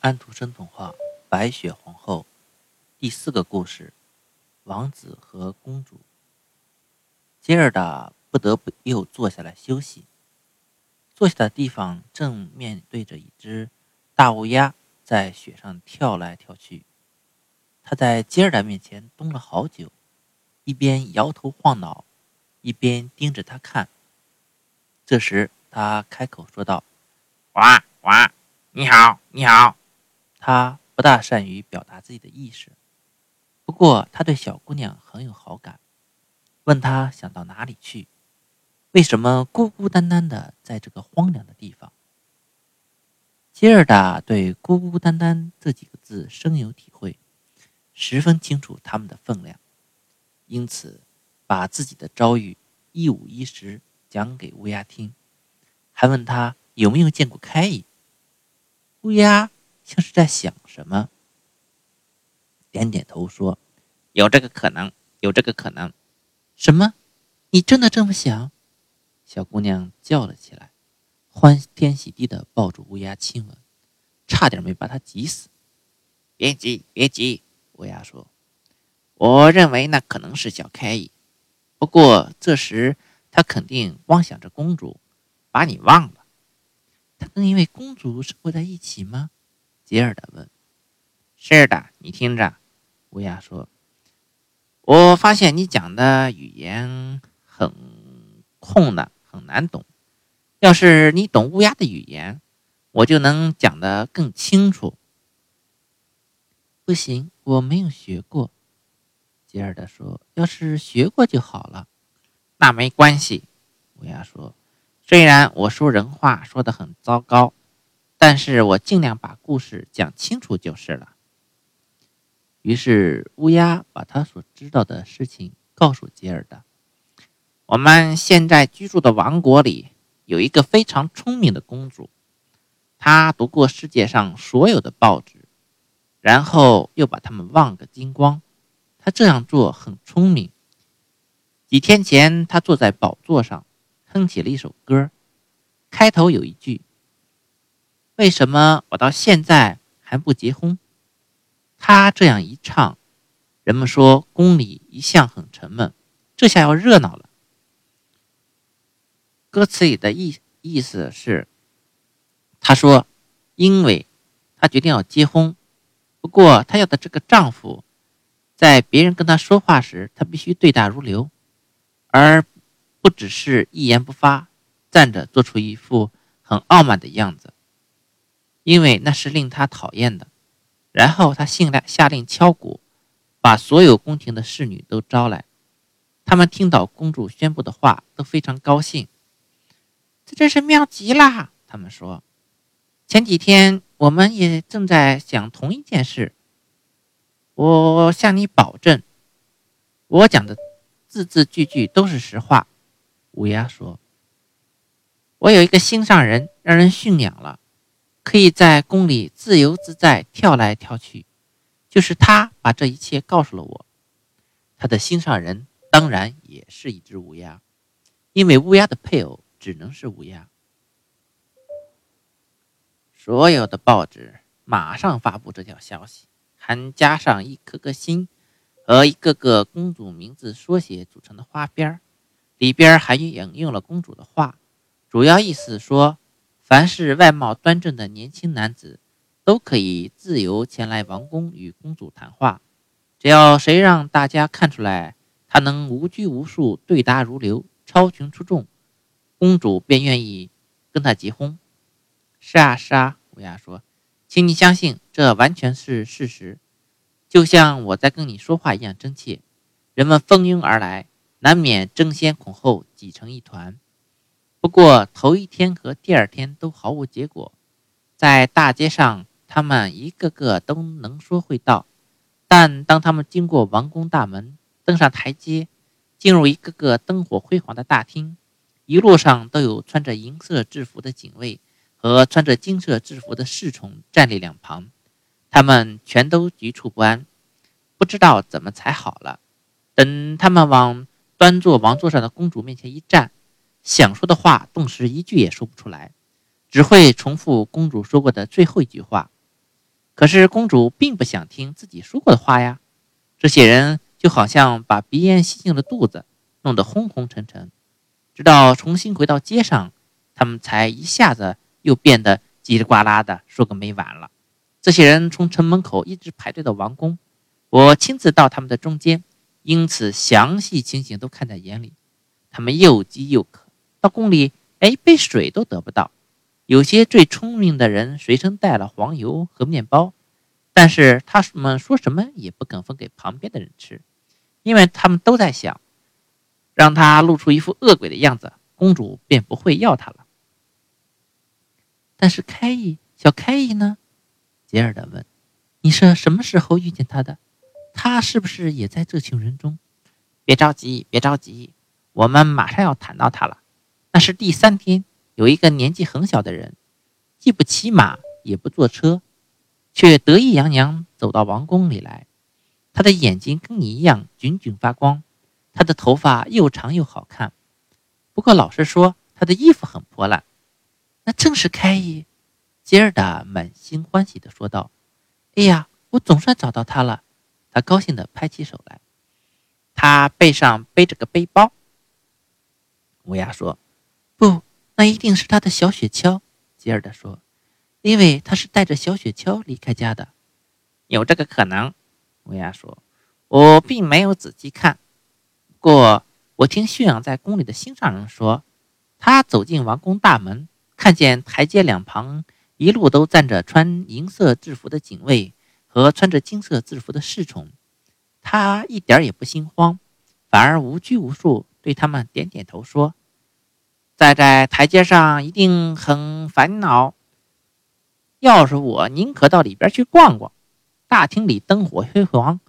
安徒生童话《白雪皇后》第四个故事：王子和公主。吉尔达不得不又坐下来休息。坐下的地方正面对着一只大乌鸦，在雪上跳来跳去。他在吉尔达面前蹲了好久，一边摇头晃脑，一边盯着他看。这时，他开口说道：“哇哇，你好，你好。”他不大善于表达自己的意思，不过他对小姑娘很有好感，问她想到哪里去，为什么孤孤单单的在这个荒凉的地方。吉尔达对“孤孤单单”这几个字深有体会，十分清楚他们的分量，因此把自己的遭遇一五一十讲给乌鸦听，还问他有没有见过开伊。乌鸦。像是在想什么，点点头说：“有这个可能，有这个可能。”什么？你真的这么想？小姑娘叫了起来，欢天喜地的抱住乌鸦亲吻，差点没把它急死。别急，别急，乌鸦说：“我认为那可能是小开伊，不过这时他肯定光想着公主，把你忘了。他跟一位公主生活在一起吗？”吉尔达问：“是的，你听着。”乌鸦说：“我发现你讲的语言很空的，很难懂。要是你懂乌鸦的语言，我就能讲得更清楚。”不行，我没有学过。”吉尔德说：“要是学过就好了。”那没关系。”乌鸦说：“虽然我说人话说得很糟糕。”但是我尽量把故事讲清楚就是了。于是乌鸦把他所知道的事情告诉吉尔达。我们现在居住的王国里有一个非常聪明的公主，她读过世界上所有的报纸，然后又把它们忘个精光。她这样做很聪明。几天前，她坐在宝座上，哼起了一首歌，开头有一句。为什么我到现在还不结婚？他这样一唱，人们说宫里一向很沉闷，这下要热闹了。歌词里的意意思是，他说，因为他决定要结婚，不过他要的这个丈夫，在别人跟他说话时，他必须对答如流，而不只是一言不发，站着做出一副很傲慢的样子。因为那是令他讨厌的。然后他信令下令敲鼓，把所有宫廷的侍女都招来。他们听到公主宣布的话，都非常高兴。这真是妙极了，他们说。前几天我们也正在想同一件事。我向你保证，我讲的字字句句都是实话。乌鸦说：“我有一个心上人，让人驯养了。”可以在宫里自由自在跳来跳去，就是他把这一切告诉了我。他的心上人当然也是一只乌鸦，因为乌鸦的配偶只能是乌鸦。所有的报纸马上发布这条消息，还加上一颗颗心和一个个公主名字缩写组成的花边里边还引用了公主的话，主要意思说。凡是外貌端正的年轻男子，都可以自由前来王宫与公主谈话。只要谁让大家看出来他能无拘无束、对答如流、超群出众，公主便愿意跟他结婚。是啊，是啊，乌鸦说：“请你相信，这完全是事实，就像我在跟你说话一样真切。人们蜂拥而来，难免争先恐后，挤成一团。”不过头一天和第二天都毫无结果，在大街上，他们一个个都能说会道，但当他们经过王宫大门，登上台阶，进入一个个灯火辉煌的大厅，一路上都有穿着银色制服的警卫和穿着金色制服的侍从站立两旁，他们全都局促不安，不知道怎么才好了。等他们往端坐王座上的公主面前一站。想说的话，顿时一句也说不出来，只会重复公主说过的最后一句话：“可是公主并不想听自己说过的话呀。这些人就好像把鼻烟吸进了肚子，弄得昏昏沉沉。直到重新回到街上，他们才一下子又变得叽里呱啦的说个没完了。这些人从城门口一直排队到王宫，我亲自到他们的中间，因此详细情形都看在眼里。他们又饥又渴，到宫里连一杯水都得不到。有些最聪明的人随身带了黄油和面包，但是他们说什么也不肯分给旁边的人吃，因为他们都在想，让他露出一副恶鬼的样子，公主便不会要他了。但是开义，小开义呢？杰尔德问：“你是什么时候遇见他的？他是不是也在这群人中？”别着急，别着急，我们马上要谈到他了。那是第三天。有一个年纪很小的人，既不骑马也不坐车，却得意洋洋走到王宫里来。他的眼睛跟你一样炯炯发光，他的头发又长又好看。不过老实说，他的衣服很破烂。那正是开伊，吉尔达满心欢喜地说道：“哎呀，我总算找到他了！”他高兴地拍起手来。他背上背着个背包。乌鸦说：“不。”那一定是他的小雪橇，吉尔德说，因为他是带着小雪橇离开家的。有这个可能，乌鸦说，我并没有仔细看。不过我听驯养在宫里的心上人说，他走进王宫大门，看见台阶两旁一路都站着穿银色制服的警卫和穿着金色制服的侍从，他一点也不心慌，反而无拘无束，对他们点点头说。站在台阶上一定很烦恼。要是我，宁可到里边去逛逛。大厅里灯火辉煌，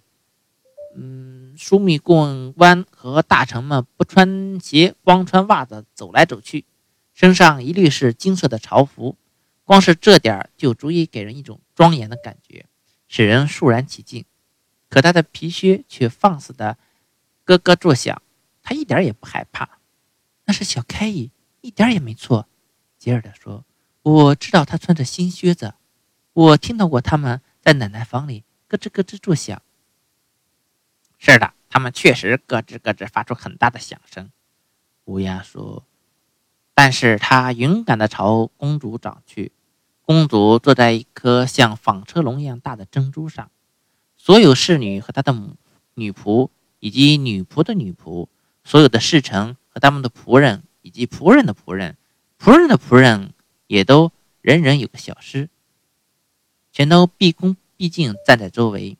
嗯，枢密顾问官和大臣们不穿鞋，光穿袜子走来走去，身上一律是金色的朝服。光是这点就足以给人一种庄严的感觉，使人肃然起敬。可他的皮靴却放肆的咯咯作响，他一点也不害怕。那是小开伊。一点也没错，吉尔达说：“我知道他穿着新靴子，我听到过他们在奶奶房里咯吱咯吱作响。”是的，他们确实咯吱咯吱发出很大的响声。乌鸦说：“但是他勇敢地朝公主找去。公主坐在一颗像纺车龙一样大的珍珠上，所有侍女和她的母女仆，以及女仆的女仆，所有的侍臣和他们的仆人。”以及仆人的仆人，仆人的仆人也都人人有个小师，全都毕恭毕敬站在周围。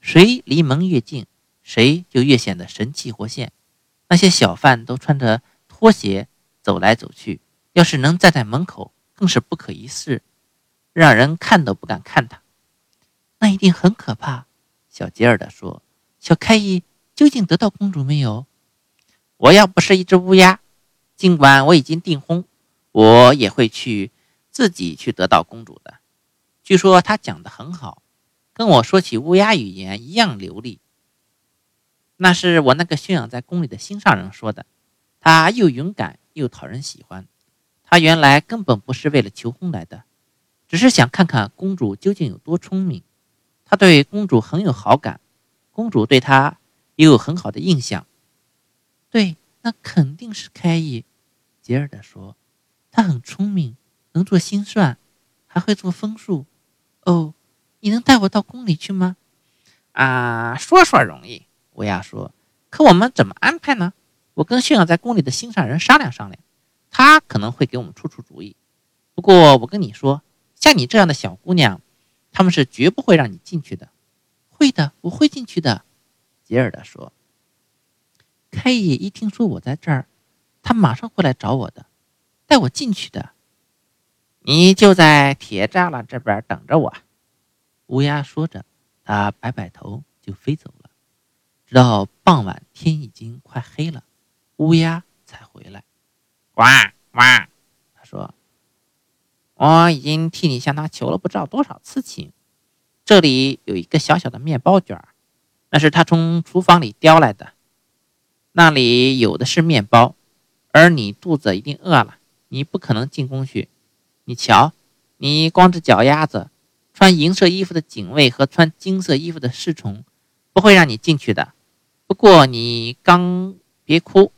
谁离门越近，谁就越显得神气活现。那些小贩都穿着拖鞋走来走去，要是能站在门口，更是不可一世，让人看都不敢看他。那一定很可怕。小吉尔的说：“小开伊究竟得到公主没有？我要不是一只乌鸦。”尽管我已经订婚，我也会去自己去得到公主的。据说她讲的很好，跟我说起乌鸦语言一样流利。那是我那个驯养在宫里的心上人说的。他又勇敢又讨人喜欢。他原来根本不是为了求婚来的，只是想看看公主究竟有多聪明。他对公主很有好感，公主对他也有很好的印象。对。那肯定是开意，吉尔德说：“他很聪明，能做心算，还会做分数。哦，你能带我到宫里去吗？”啊，说说容易。乌鸦说：“可我们怎么安排呢？我跟驯养在宫里的心上人商量商量，他可能会给我们出出主意。不过我跟你说，像你这样的小姑娘，他们是绝不会让你进去的。”“会的，我会进去的。”吉尔德说。开野一听说我在这儿，他马上会来找我的，带我进去的。你就在铁栅栏这边等着我。”乌鸦说着，他摆摆头就飞走了。直到傍晚，天已经快黑了，乌鸦才回来。呱呱，他说：“我已经替你向他求了不知道多少次情。这里有一个小小的面包卷，那是他从厨房里叼来的。”那里有的是面包，而你肚子一定饿了，你不可能进宫去。你瞧，你光着脚丫子，穿银色衣服的警卫和穿金色衣服的侍从不会让你进去的。不过你刚别哭，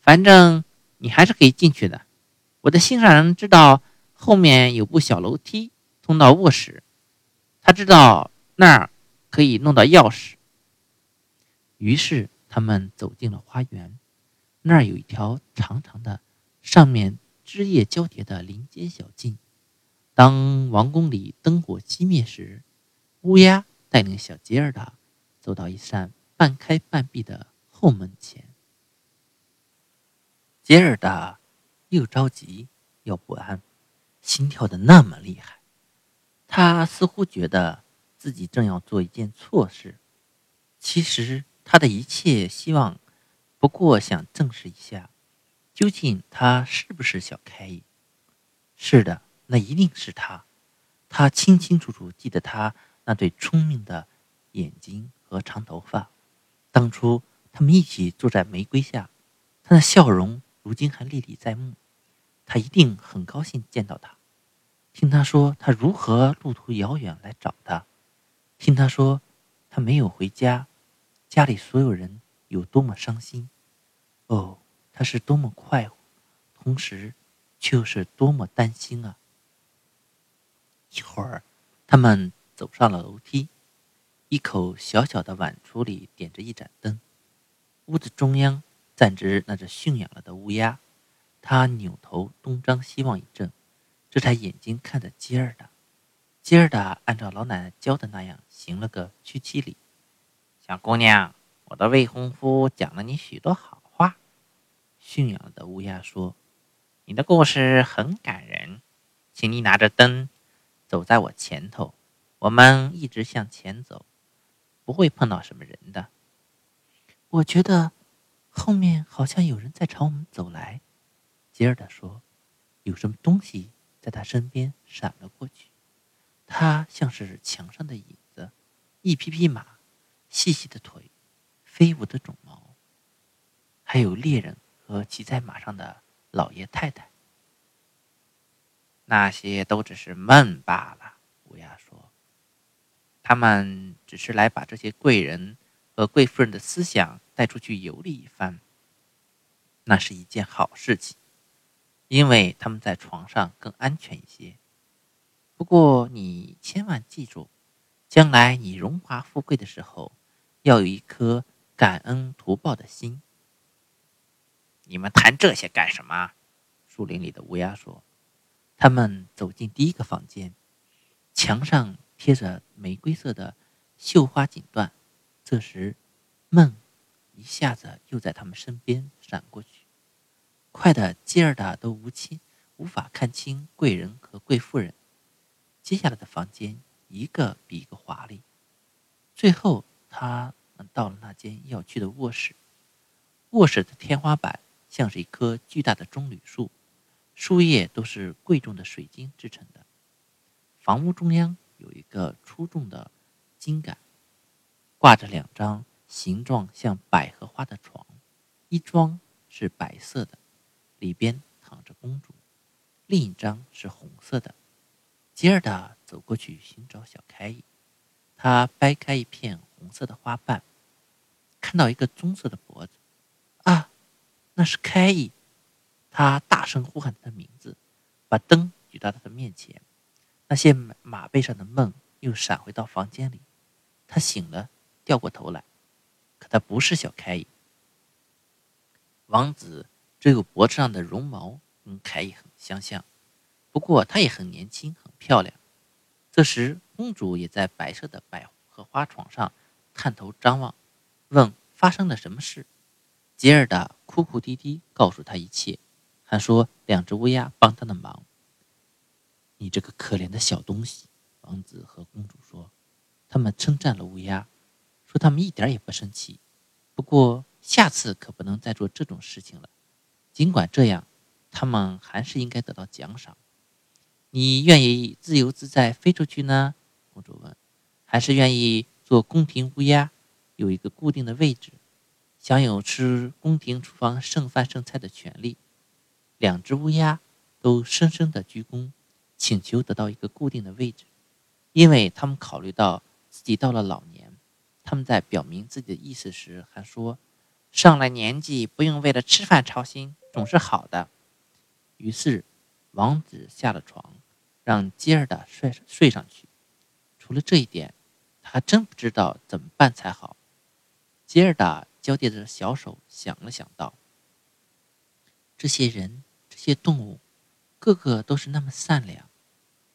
反正你还是可以进去的。我的心上人知道后面有部小楼梯通到卧室，他知道那儿可以弄到钥匙。于是他们走进了花园，那儿有一条长长的、上面枝叶交叠的林间小径。当王宫里灯火熄灭时，乌鸦带领小吉尔达走到一扇半开半闭的后门前。吉尔达又着急又不安，心跳的那么厉害。他似乎觉得自己正要做一件错事。其实他的一切希望，不过想证实一下，究竟他是不是小开。是的。那一定是他，他清清楚楚记得他那对聪明的眼睛和长头发。当初他们一起坐在玫瑰下，他的笑容如今还历历在目。他一定很高兴见到他，听他说他如何路途遥远来找他，听他说他没有回家，家里所有人有多么伤心。哦，他是多么快活，同时却又是多么担心啊！一会儿，他们走上了楼梯。一口小小的碗橱里点着一盏灯。屋子中央站着那只驯养了的乌鸦，它扭头东张西望一阵，这才眼睛看着吉尔达。吉尔达按照老奶奶教的那样行了个屈膝礼。小姑娘，我的未婚夫讲了你许多好话。驯养的乌鸦说：“你的故事很感人，请你拿着灯。”走在我前头，我们一直向前走，不会碰到什么人的。我觉得后面好像有人在朝我们走来。吉尔达说：“有什么东西在他身边闪了过去，它像是墙上的影子，一匹匹马，细细的腿，飞舞的种毛，还有猎人和骑在马上的老爷太太。”那些都只是梦罢了，乌鸦说。他们只是来把这些贵人和贵妇人的思想带出去游历一番。那是一件好事情，因为他们在床上更安全一些。不过你千万记住，将来你荣华富贵的时候，要有一颗感恩图报的心。你们谈这些干什么？树林里的乌鸦说。他们走进第一个房间，墙上贴着玫瑰色的绣花锦缎。这时，梦一下子又在他们身边闪过去，快的吉尔达都无亲无法看清贵人和贵妇人。接下来的房间一个比一个华丽，最后他到了那间要去的卧室。卧室的天花板像是一棵巨大的棕榈树。树叶都是贵重的水晶制成的。房屋中央有一个出众的金杆，挂着两张形状像百合花的床，一张是白色的，里边躺着公主；另一张是红色的。吉尔达走过去寻找小开伊，他掰开一片红色的花瓣，看到一个棕色的脖子。啊，那是凯伊。他大声呼喊他的名字，把灯举到他的面前。那些马背上的梦又闪回到房间里。他醒了，掉过头来，可他不是小凯伊。王子只有脖子上的绒毛跟凯伊很相像，不过他也很年轻，很漂亮。这时，公主也在白色的百合花床上探头张望，问发生了什么事。吉尔达哭哭啼啼告诉他一切。还说两只乌鸦帮他的忙。你这个可怜的小东西，王子和公主说。他们称赞了乌鸦，说他们一点也不生气。不过下次可不能再做这种事情了。尽管这样，他们还是应该得到奖赏。你愿意自由自在飞出去呢？公主问。还是愿意做宫廷乌鸦，有一个固定的位置，享有吃宫廷厨房剩饭剩菜的权利？两只乌鸦都深深的鞠躬，请求得到一个固定的位置。因为他们考虑到自己到了老年，他们在表明自己的意思时还说：“上了年纪不用为了吃饭操心，总是好的。”于是，王子下了床，让吉尔达睡睡上去。除了这一点，他真不知道怎么办才好。吉尔达交叠着小手想了想，道：“这些人，这些动物，个个都是那么善良。”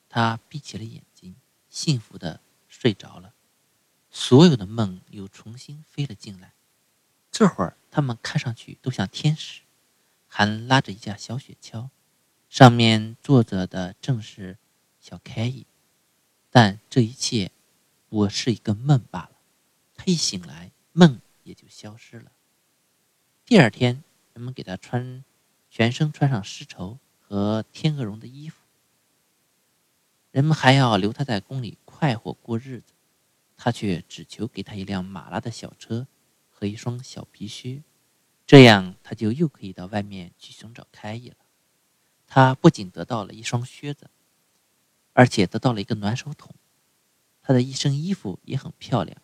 他闭起了眼睛，幸福的睡着了。所有的梦又重新飞了进来。这会儿，他们看上去都像天使，还拉着一架小雪橇。上面坐着的正是小凯伊，但这一切不过是一个梦罢了。他一醒来，梦也就消失了。第二天，人们给他穿全身穿上丝绸和天鹅绒的衣服，人们还要留他在宫里快活过日子，他却只求给他一辆马拉的小车和一双小皮靴，这样他就又可以到外面去寻找凯伊了。他不仅得到了一双靴子，而且得到了一个暖手桶。他的一身衣服也很漂亮。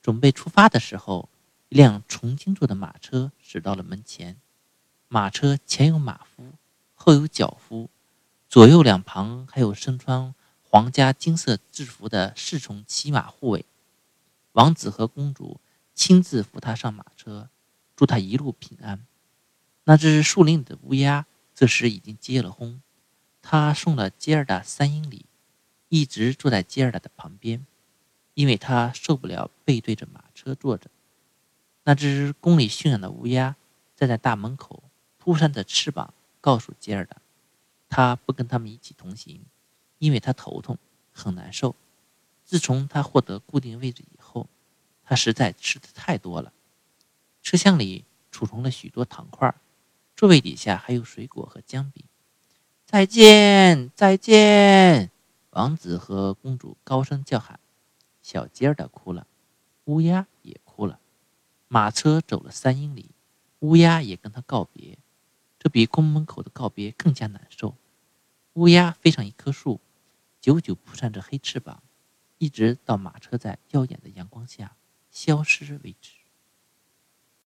准备出发的时候，一辆重新做的马车驶到了门前。马车前有马夫，后有脚夫，左右两旁还有身穿皇家金色制服的侍从骑马护卫。王子和公主亲自扶他上马车，祝他一路平安。那只树林里的乌鸦。这时已经结了婚，他送了吉尔达三英里，一直坐在吉尔达的旁边，因为他受不了背对着马车坐着。那只宫里驯养的乌鸦站在大门口，扑扇着翅膀，告诉吉尔达，他不跟他们一起同行，因为他头痛，很难受。自从他获得固定位置以后，他实在吃的太多了。车厢里储存了许多糖块。座位底下还有水果和姜饼。再见，再见！王子和公主高声叫喊。小吉尔达哭了，乌鸦也哭。马车走了三英里，乌鸦也跟他告别。这比宫门口的告别更加难受。乌鸦飞上一棵树，久久扑扇着黑翅膀，一直到马车在耀眼的阳光下消失为止。